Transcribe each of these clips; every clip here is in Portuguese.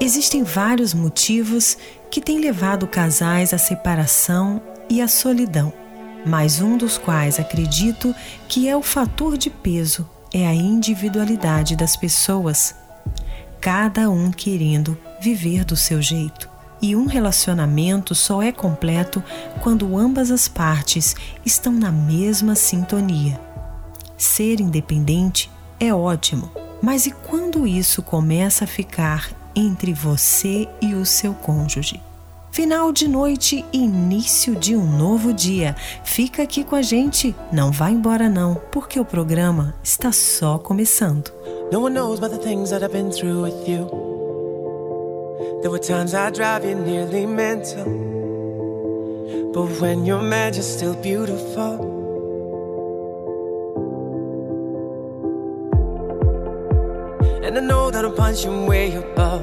Existem vários motivos que têm levado casais à separação e à solidão, mas um dos quais acredito que é o fator de peso é a individualidade das pessoas cada um querendo viver do seu jeito. E um relacionamento só é completo quando ambas as partes estão na mesma sintonia. Ser independente é ótimo, mas e quando isso começa a ficar entre você e o seu cônjuge? Final de noite início de um novo dia. Fica aqui com a gente, não vá embora não, porque o programa está só começando. No one knows about the things that I've been through with you. There were times I drive you nearly mental. But when you're mad, you're still beautiful. And I know that I'm punching way above.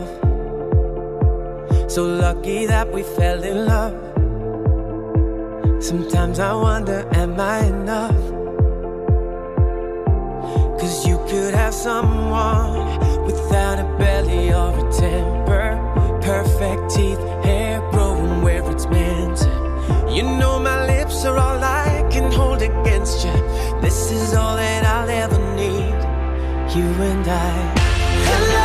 So lucky that we fell in love. Sometimes I wonder, am I enough? Cause you could have someone without a belly or a temper. Perfect teeth, hair growing where it's meant. You know my lips are all I can hold against you. This is all that I'll ever need. You and I. Hello,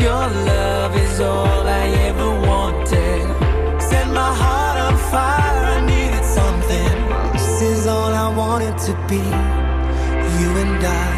Your love is all I ever wanted, set my heart on fire. I needed something. This is all I wanted to be. You and I.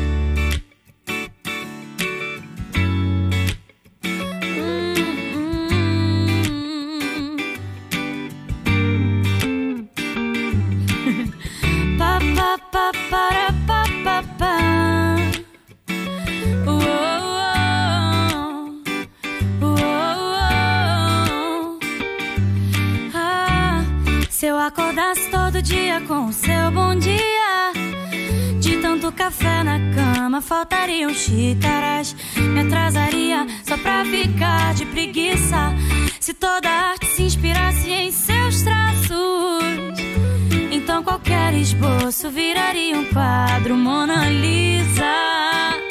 Faltariam xícaras. Me atrasaria só pra ficar de preguiça. Se toda arte se inspirasse em seus traços. Então qualquer esboço viraria um quadro Mona Lisa.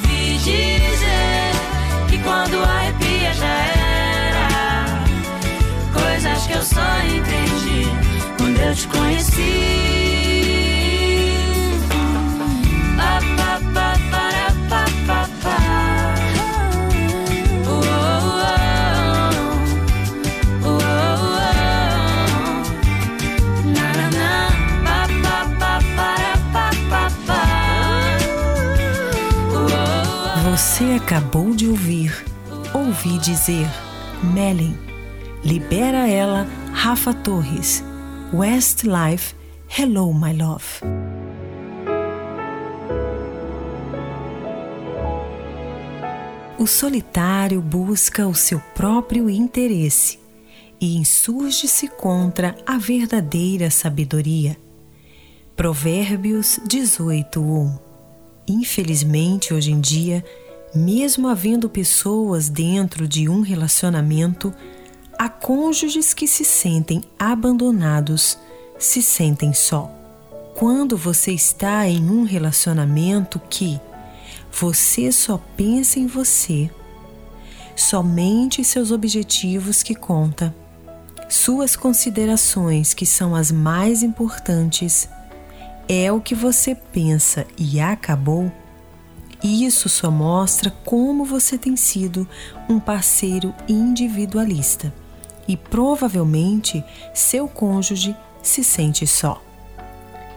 só entendi quando eu te conheci. Você acabou de ouvir, ouvi dizer, Melin, Libera Ela, Rafa Torres, Westlife, Hello My Love. O solitário busca o seu próprio interesse e insurge-se contra a verdadeira sabedoria. Provérbios 18:1. Infelizmente, hoje em dia, mesmo havendo pessoas dentro de um relacionamento, há cônjuges que se sentem abandonados, se sentem só. Quando você está em um relacionamento que você só pensa em você, somente seus objetivos que conta, suas considerações que são as mais importantes, é o que você pensa e acabou isso só mostra como você tem sido um parceiro individualista e provavelmente seu cônjuge se sente só.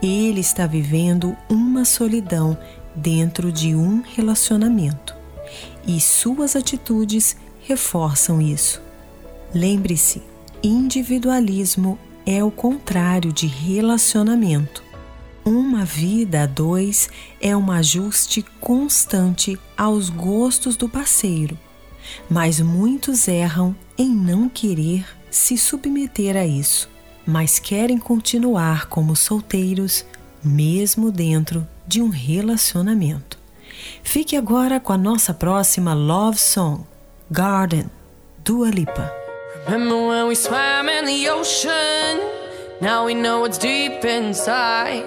Ele está vivendo uma solidão dentro de um relacionamento e suas atitudes reforçam isso. Lembre-se, individualismo é o contrário de relacionamento. Uma vida a dois é um ajuste constante aos gostos do parceiro, mas muitos erram em não querer se submeter a isso, mas querem continuar como solteiros, mesmo dentro de um relacionamento. Fique agora com a nossa próxima love song, Garden, Dua Lipa. Remember when we swam in the ocean? Now we know what's deep inside.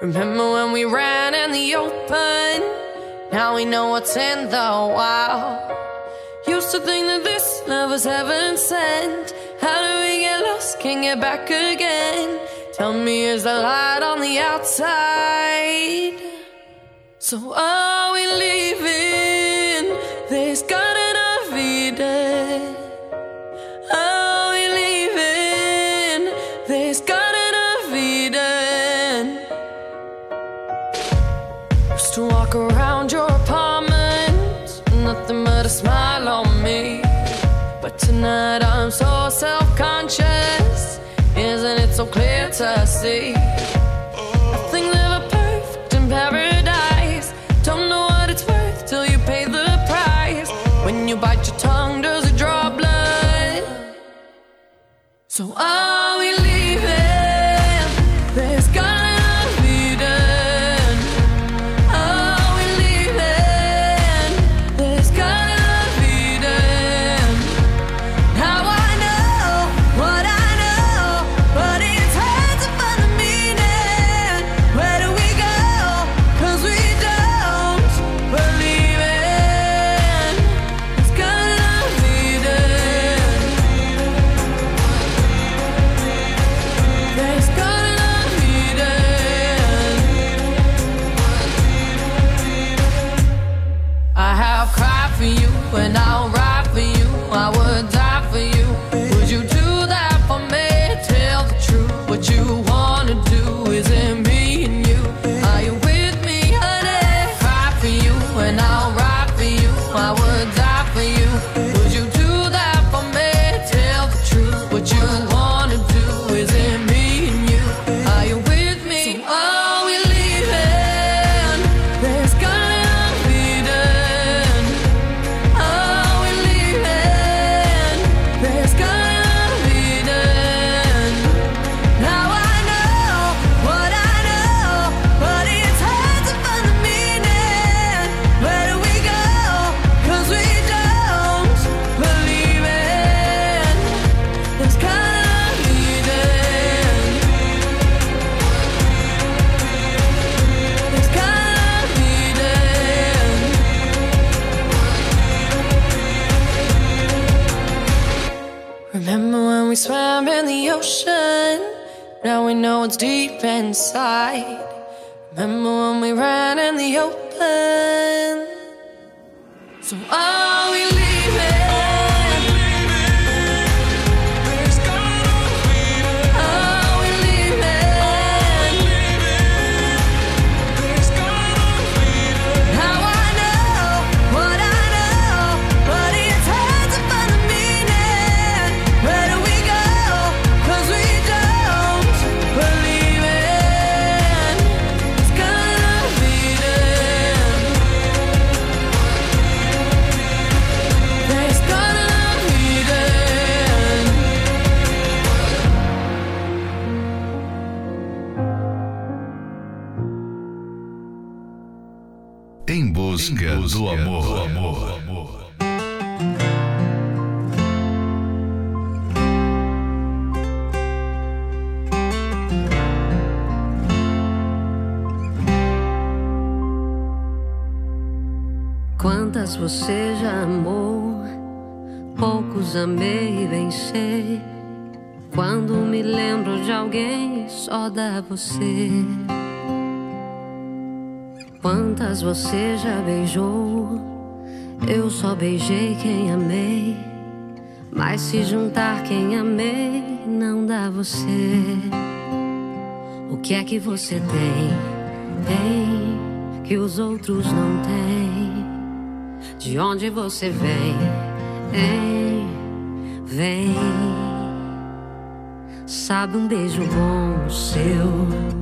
Remember when we ran in the open? Now we know what's in the wild. Used to think that this love was heaven sent. How do we get lost? Can't get back again. Tell me, is the light on the outside? So are we leaving Tonight I'm so self conscious. Isn't it so clear to see? Nothing's ever perfect in paradise. Don't know what it's worth till you pay the price. When you bite your tongue, does it draw blood? So are it's deep inside. Do amor. Do amor. Quantas você já amou, poucos amei e venci. Quando me lembro de alguém, só dá você. Quantas você já beijou? Eu só beijei quem amei. Mas se juntar quem amei, não dá você. O que é que você tem? Tem que os outros não têm. De onde você vem? Hein? Vem. Sabe um beijo bom seu?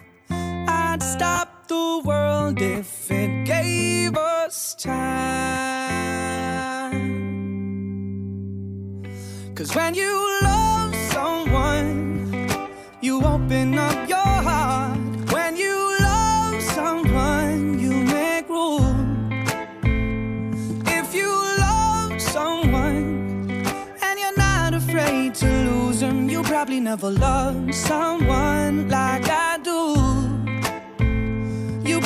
the world if it gave us time. Cause when you love someone, you open up your heart. When you love someone, you make room. If you love someone and you're not afraid to lose them, you probably never loved someone like I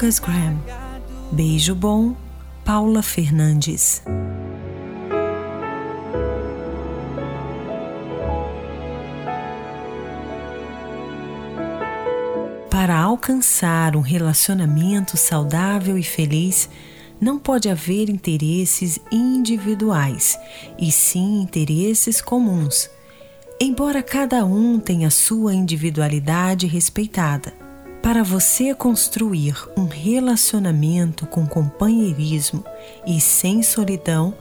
Lucas Graham. Beijo bom, Paula Fernandes. Para alcançar um relacionamento saudável e feliz, não pode haver interesses individuais, e sim interesses comuns. Embora cada um tenha sua individualidade respeitada, para você construir um relacionamento com companheirismo e sem solidão,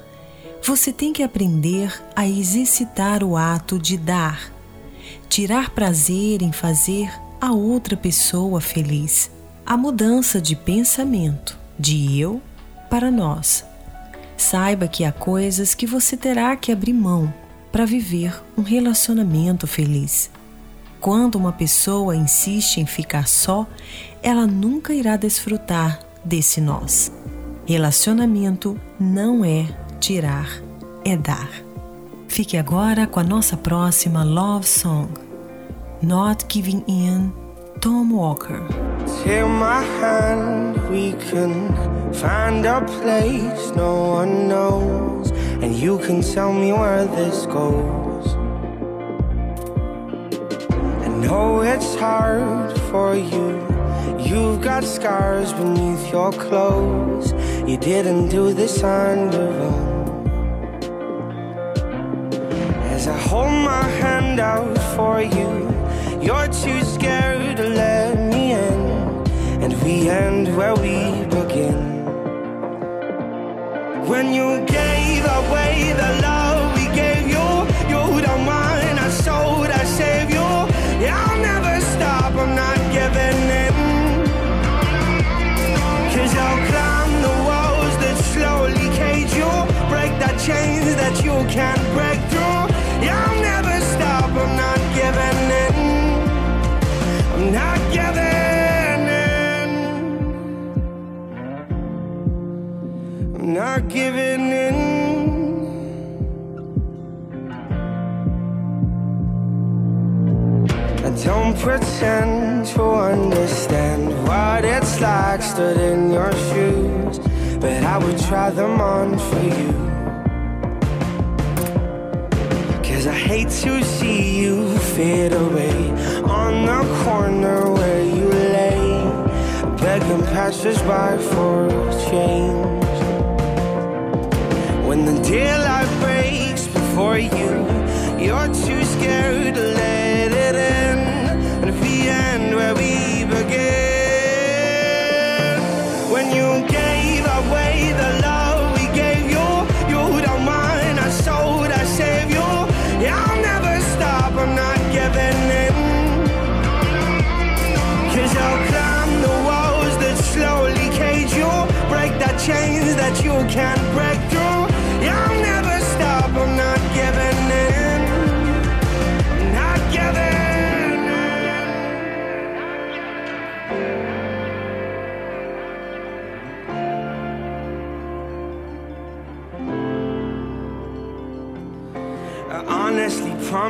você tem que aprender a exercitar o ato de dar, tirar prazer em fazer a outra pessoa feliz, a mudança de pensamento de eu para nós. Saiba que há coisas que você terá que abrir mão para viver um relacionamento feliz. Quando uma pessoa insiste em ficar só, ela nunca irá desfrutar desse nós. Relacionamento não é tirar, é dar. Fique agora com a nossa próxima love song, Not Giving In, Tom Walker. My hand, we can find a place no one knows, and you can tell me where this goes. Know it's hard for you. You've got scars beneath your clothes. You didn't do this on your own. As I hold my hand out for you, you're too scared to let me in. And we end where we begin. When you gave away the love pretend to understand what it's like stood in your shoes, but I would try them on for you. Cause I hate to see you fade away on the corner where you lay. passers-by for change. When the daylight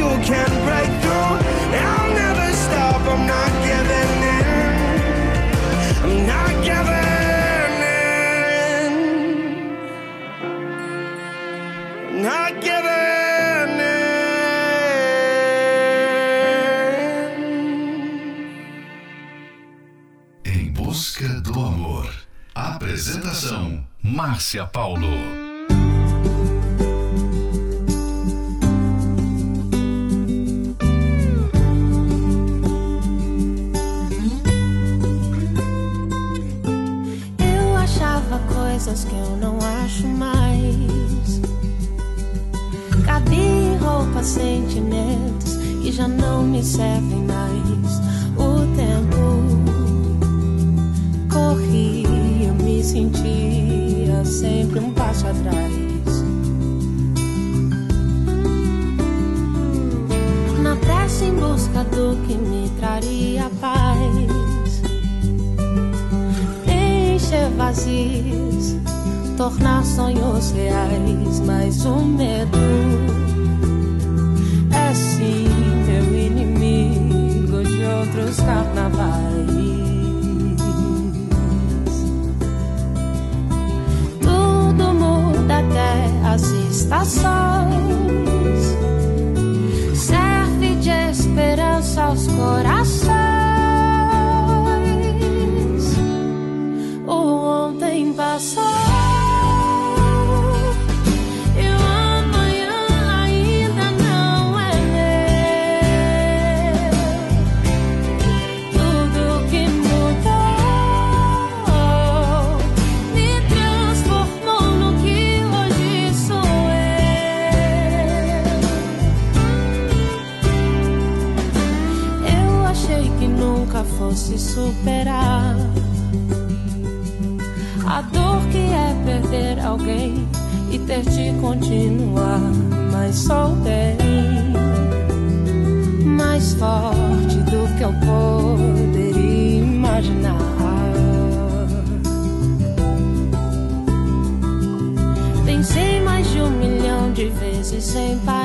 you. Break Apresentação: Márcia Paulo. Eu achava coisas que eu não acho mais. Cabia em roupas, sentimentos que já não me servem mais. Sentia sempre um passo atrás. Na pressa em busca do que me traria paz encher vazios, tornar sonhos reais, mas o medo é sim meu inimigo de outros carnavais. Estações, serve de esperança aos corações. Alguém e ter de continuar, mas sou mais forte do que eu poderia imaginar. Pensei mais de um milhão de vezes sem parar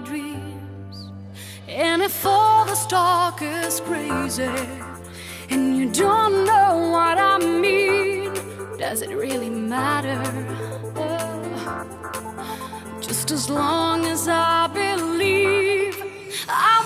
my dreams. And if all the talk is crazy and you don't know what I mean, does it really matter? Just as long as I believe I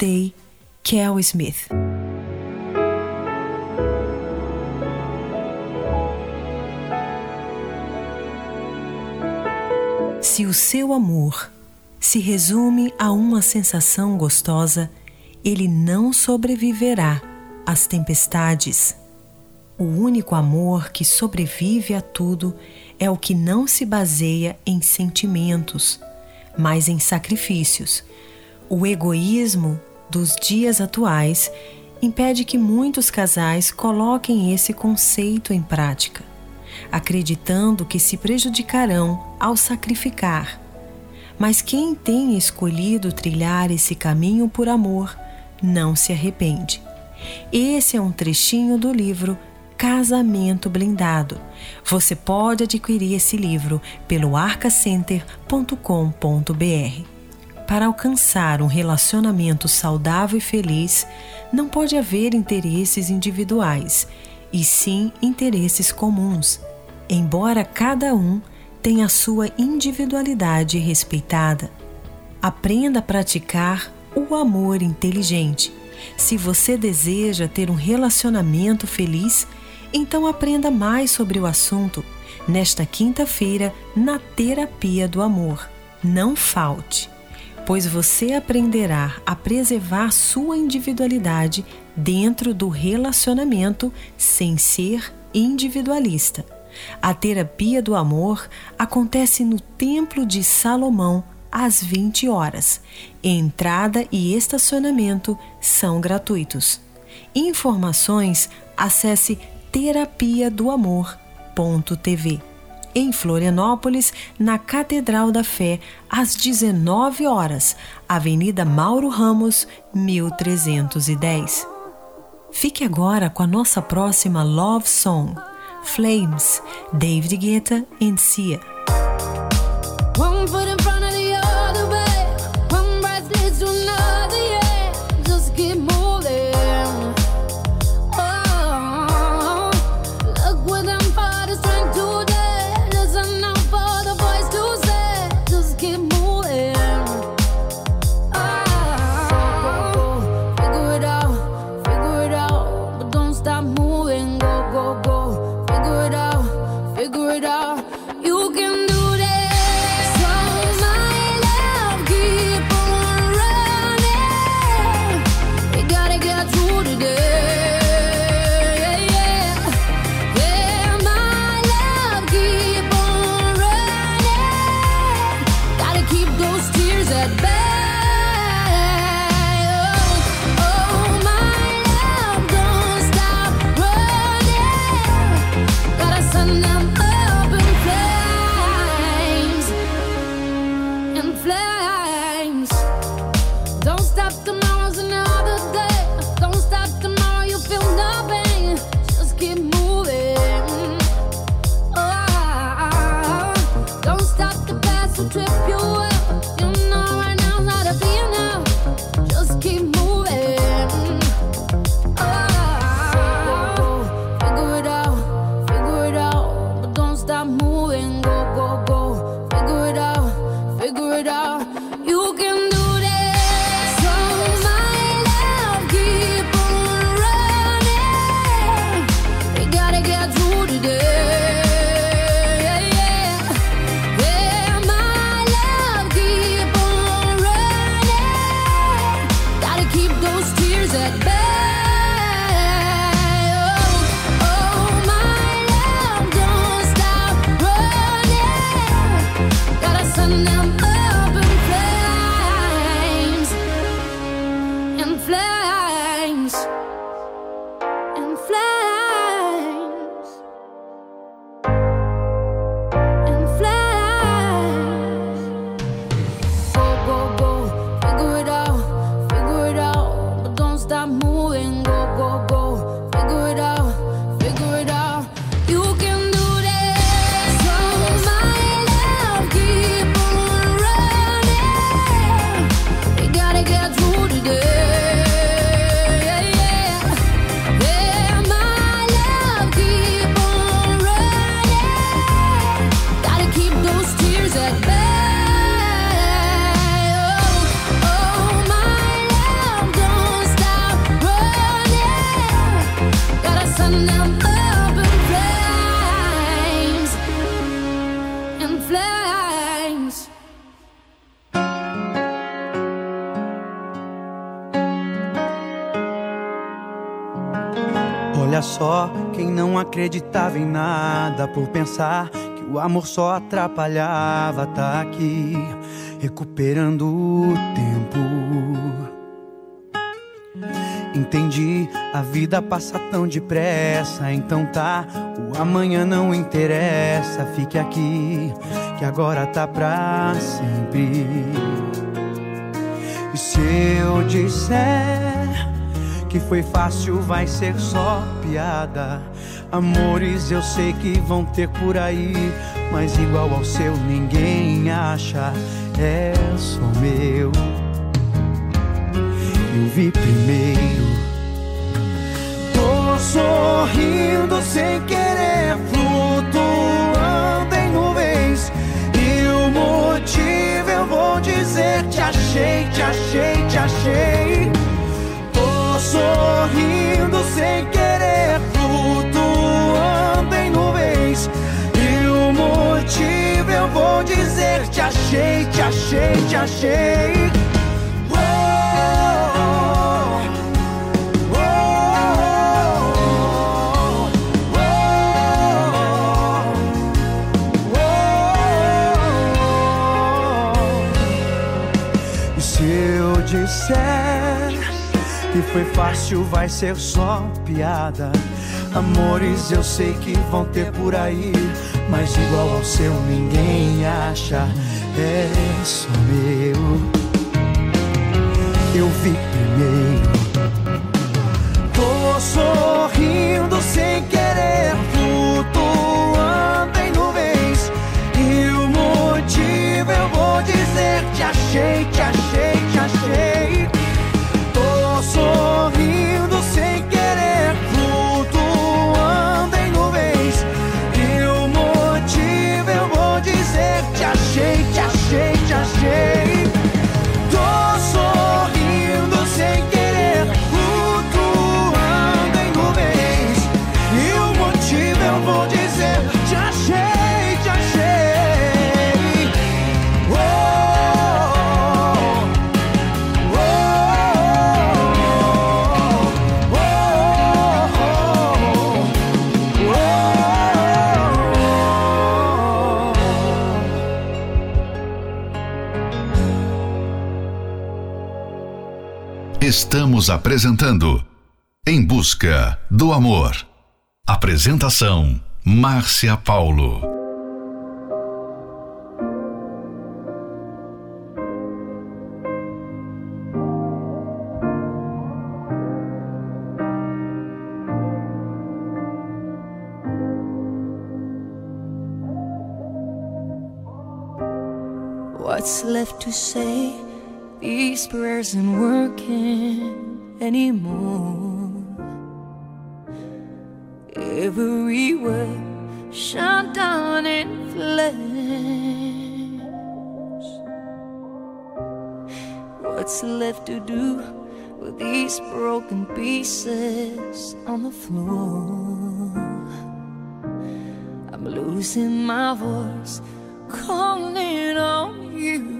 Mudei, Kel Smith. Se o seu amor se resume a uma sensação gostosa, ele não sobreviverá às tempestades. O único amor que sobrevive a tudo é o que não se baseia em sentimentos, mas em sacrifícios. O egoísmo dos dias atuais impede que muitos casais coloquem esse conceito em prática, acreditando que se prejudicarão ao sacrificar. Mas quem tem escolhido trilhar esse caminho por amor não se arrepende. Esse é um trechinho do livro Casamento Blindado. Você pode adquirir esse livro pelo arcacenter.com.br. Para alcançar um relacionamento saudável e feliz, não pode haver interesses individuais, e sim interesses comuns, embora cada um tenha sua individualidade respeitada. Aprenda a praticar o amor inteligente Se você deseja ter um relacionamento feliz, então aprenda mais sobre o assunto nesta quinta-feira na Terapia do Amor. Não falte, pois você aprenderá a preservar sua individualidade dentro do relacionamento sem ser individualista. A terapia do amor acontece no Templo de Salomão às 20 horas. Entrada e estacionamento são gratuitos. Informações acesse terapia do amor.tv. Em Florianópolis, na Catedral da Fé, às 19 horas, Avenida Mauro Ramos, 1310. Fique agora com a nossa próxima Love Song, Flames, David Guetta e Sia. Acreditava em nada por pensar que o amor só atrapalhava, tá aqui recuperando o tempo. Entendi, a vida passa tão depressa, então tá, o amanhã não interessa, fique aqui, que agora tá pra sempre. E se eu disser que foi fácil, vai ser só piada. Amores eu sei que vão ter por aí, mas igual ao seu ninguém acha, é só meu. Eu vi primeiro. Tô sorrindo sem querer, flutuando em nuvens. E o motivo eu vou dizer: te achei, te achei, te achei. Tô sorrindo sem querer, dizer: te achei, te achei, te achei. que foi fácil vai ser só piada. Amores eu sei que vão ter por aí, mas igual ao seu ninguém acha. É só meu. Eu vi primeiro. Tô sorrindo sem querer, flutuando em nuvens. E o motivo eu vou dizer: te achei, te achei, Estamos apresentando Em Busca do Amor. Apresentação: Márcia Paulo. What's left to say? These prayers aren't working anymore. Everywhere shut down in flames. What's left to do with these broken pieces on the floor? I'm losing my voice, calling on you.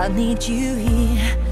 I need you here.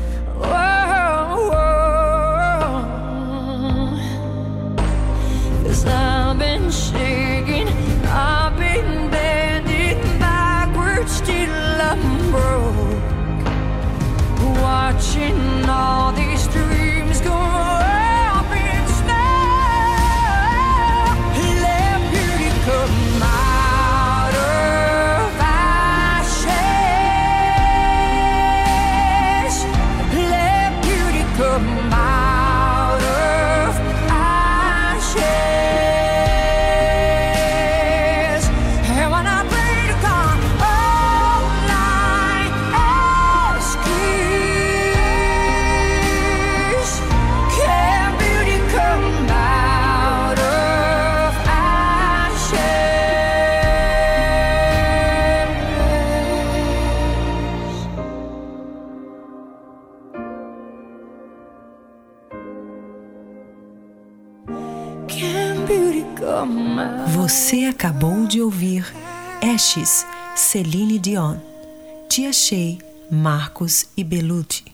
Celine Dion. Te achei, Marcos e Belucci.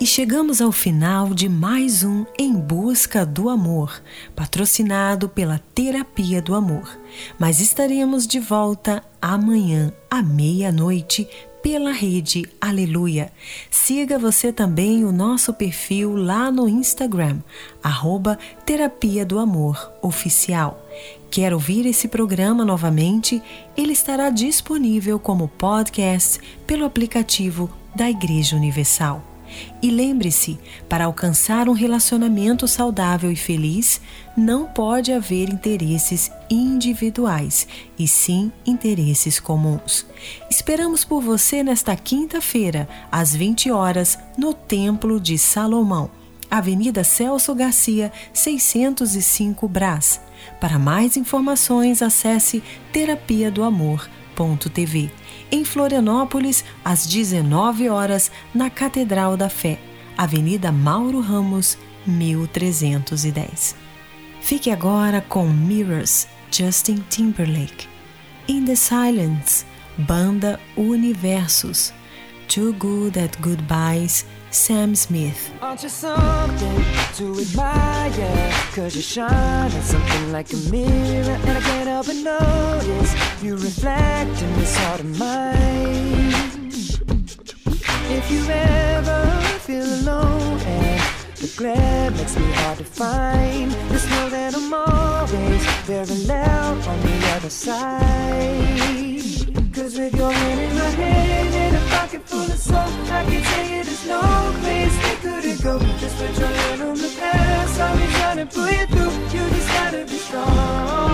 E chegamos ao final de mais um Em Busca do Amor, patrocinado pela Terapia do Amor. Mas estaremos de volta amanhã à meia-noite pela rede Aleluia. Siga você também o nosso perfil lá no Instagram, arroba Terapia do Amor Oficial. Quer ouvir esse programa novamente? Ele estará disponível como podcast pelo aplicativo da Igreja Universal. E lembre-se: para alcançar um relacionamento saudável e feliz, não pode haver interesses individuais, e sim interesses comuns. Esperamos por você nesta quinta-feira, às 20 horas, no Templo de Salomão, Avenida Celso Garcia, 605 Brás. Para mais informações, acesse terapia do amor.tv em Florianópolis, às 19 horas, na Catedral da Fé, Avenida Mauro Ramos, 1310. Fique agora com Mirrors, Justin Timberlake. In the Silence, Banda Universos. Too Good at Goodbyes, Sam Smith. Aren't you something to admire? Cause you shine at something like a mirror, and I can't help but notice you reflect in this heart of mine. If you ever feel alone and the glare makes me hard to find, just know that I'm always on the other side. Cause with your hand in my hand pocket full of soul, I can tell you there's no place we couldn't go. Just put your hand on the past, I'll be trying to pull you through. You just gotta be strong.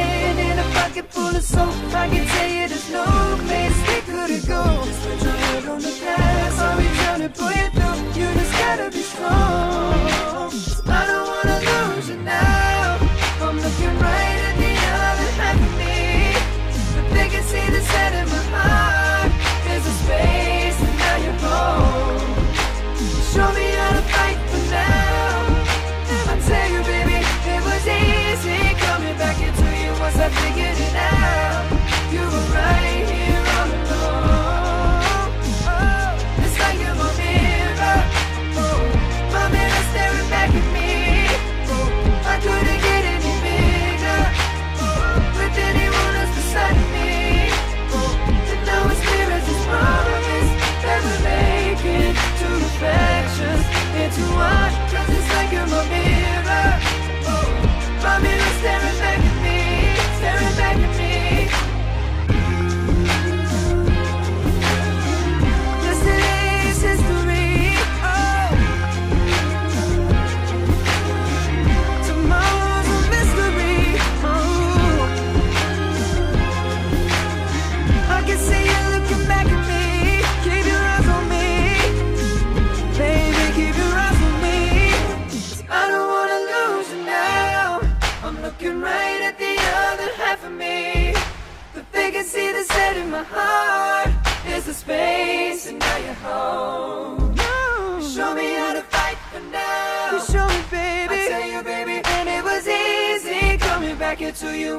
pocket full of soap, I can tell you there's no place we couldn't go. Put your head on the past, I'll be trying to pull you through. You just gotta be strong. I don't wanna lose you now.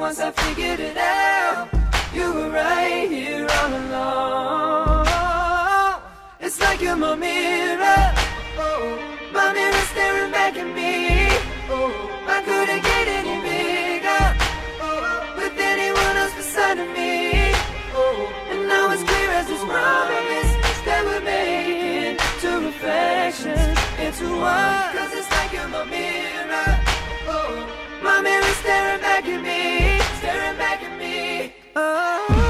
once I figured it out, you were right here all along. It's like you're my mirror, oh, my mirror staring back at me. Oh, I couldn't get any bigger oh, with anyone else beside of me. Oh, and now it's clear as this promise that we're making two reflections into one. Cause it's like you're my mirror. Oh. My mirror's staring back at me, staring back at me. Oh.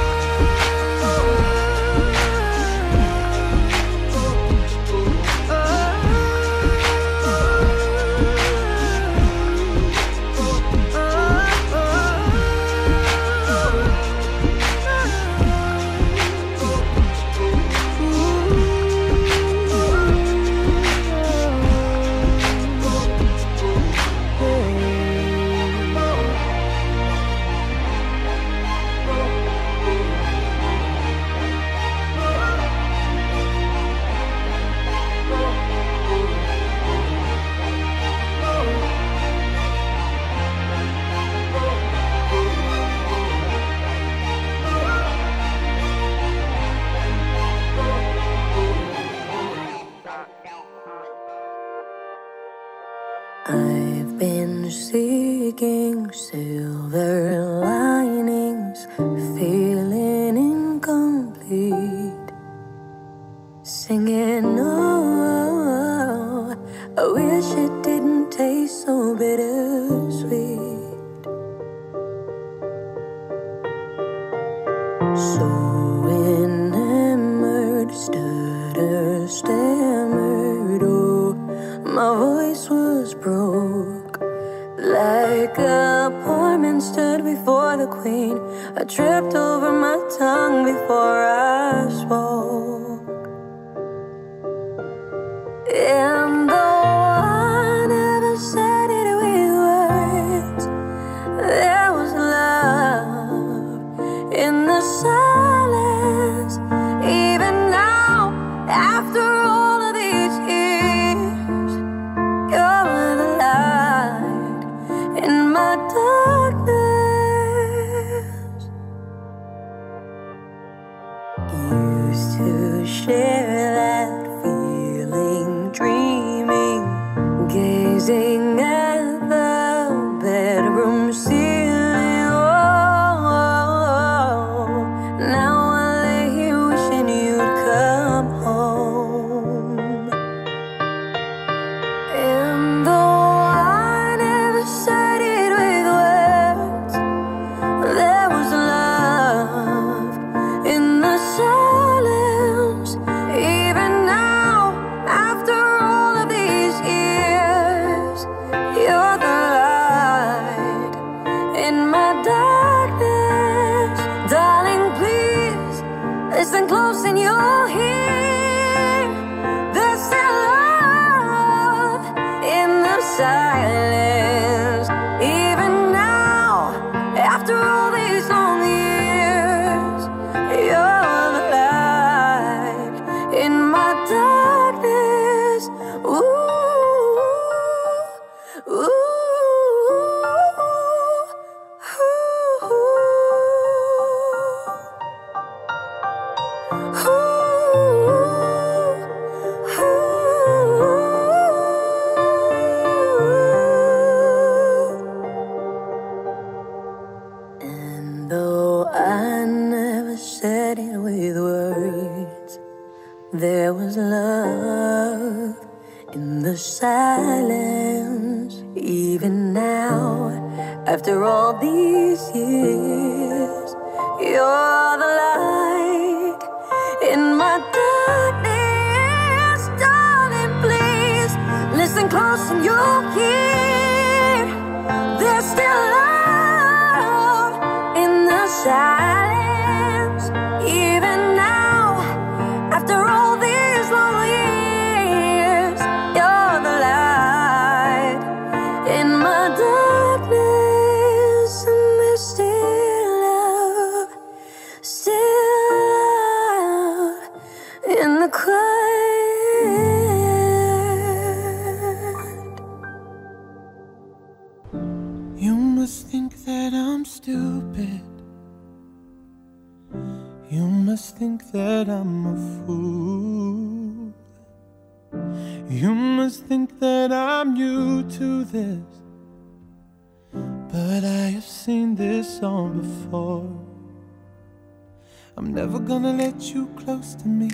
Never gonna let you close to me,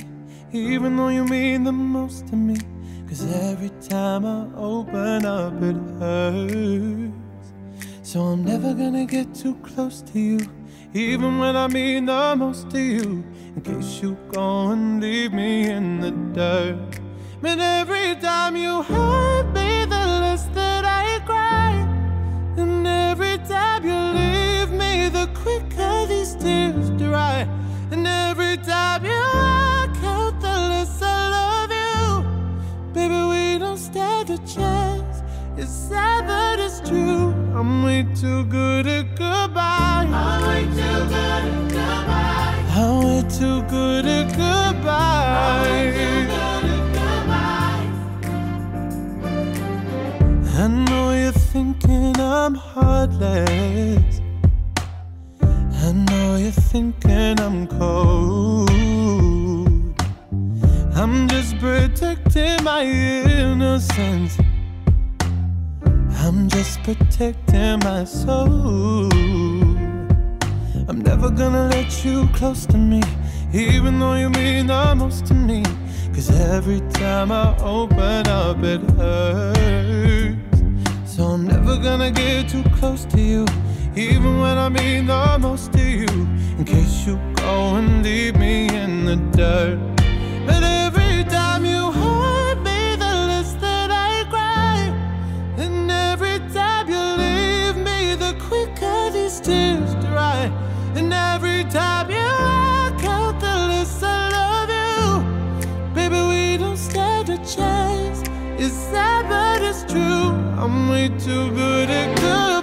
even though you mean the most to me. Cause every time I open up, it hurts. So I'm never gonna get too close to you, even when I mean the most to you. In case you go and leave me in the dirt. But every time you hurt me, the less that I cry. And every time you leave me, the quicker these tears dry. And every time you walk out, the less I love you. Baby, we don't stand a chance. It's sad, but it's true. I'm way too good at goodbye. I'm way too good at goodbye. I'm way too good at goodbye. I know you're thinking I'm heartless. I know you're thinking I'm cold. I'm just protecting my innocence. I'm just protecting my soul. I'm never gonna let you close to me, even though you mean the most to me. Cause every time I open up, it hurts. So I'm never gonna get too close to you, even when I mean the most to you. In case you go and leave me in the dirt. But every time you hurt me, the less that I cry. And every time you leave me, the quicker these tears dry. And every time you walk out, the less I love you. Baby, we don't stand a chance. It's sad, but it's true. I'm way too good at goodbye.